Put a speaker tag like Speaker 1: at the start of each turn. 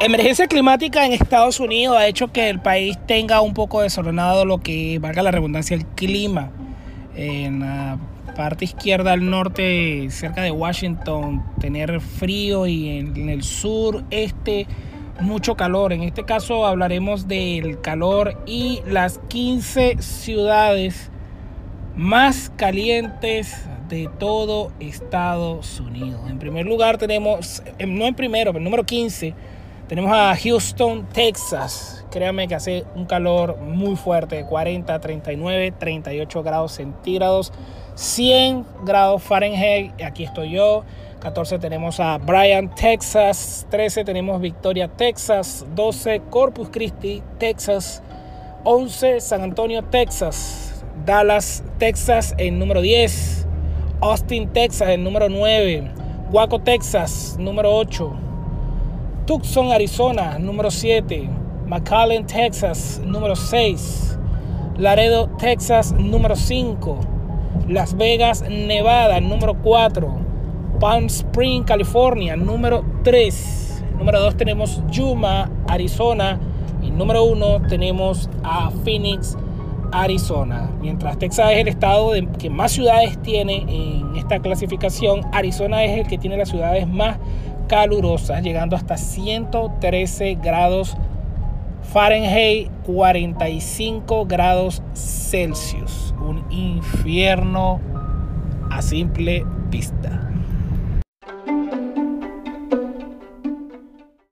Speaker 1: Emergencia climática en Estados Unidos ha hecho que el país tenga un poco desordenado lo que valga la redundancia el clima. En la parte izquierda al norte, cerca de Washington, tener frío y en el sur este mucho calor. En este caso hablaremos del calor y las 15 ciudades más calientes de todo Estados Unidos. En primer lugar tenemos, no en primero, pero número 15 tenemos a Houston, Texas. Créanme que hace un calor muy fuerte, 40, 39, 38 grados centígrados, 100 grados Fahrenheit. Aquí estoy yo. 14 tenemos a Bryan, Texas. 13 tenemos Victoria, Texas. 12 Corpus Christi, Texas. 11 San Antonio, Texas. Dallas, Texas en número 10. Austin, Texas en número 9. Waco, Texas, número 8. Tucson, Arizona, número 7. McAllen, Texas, número 6. Laredo, Texas, número 5. Las Vegas, Nevada, número 4. Palm Spring, California, número 3. Número 2 tenemos Yuma, Arizona. Y número 1 tenemos a Phoenix, Arizona. Mientras Texas es el estado que más ciudades tiene en esta clasificación, Arizona es el que tiene las ciudades más calurosas, llegando hasta 113 grados Fahrenheit, 45 grados Celsius. Un infierno a simple vista.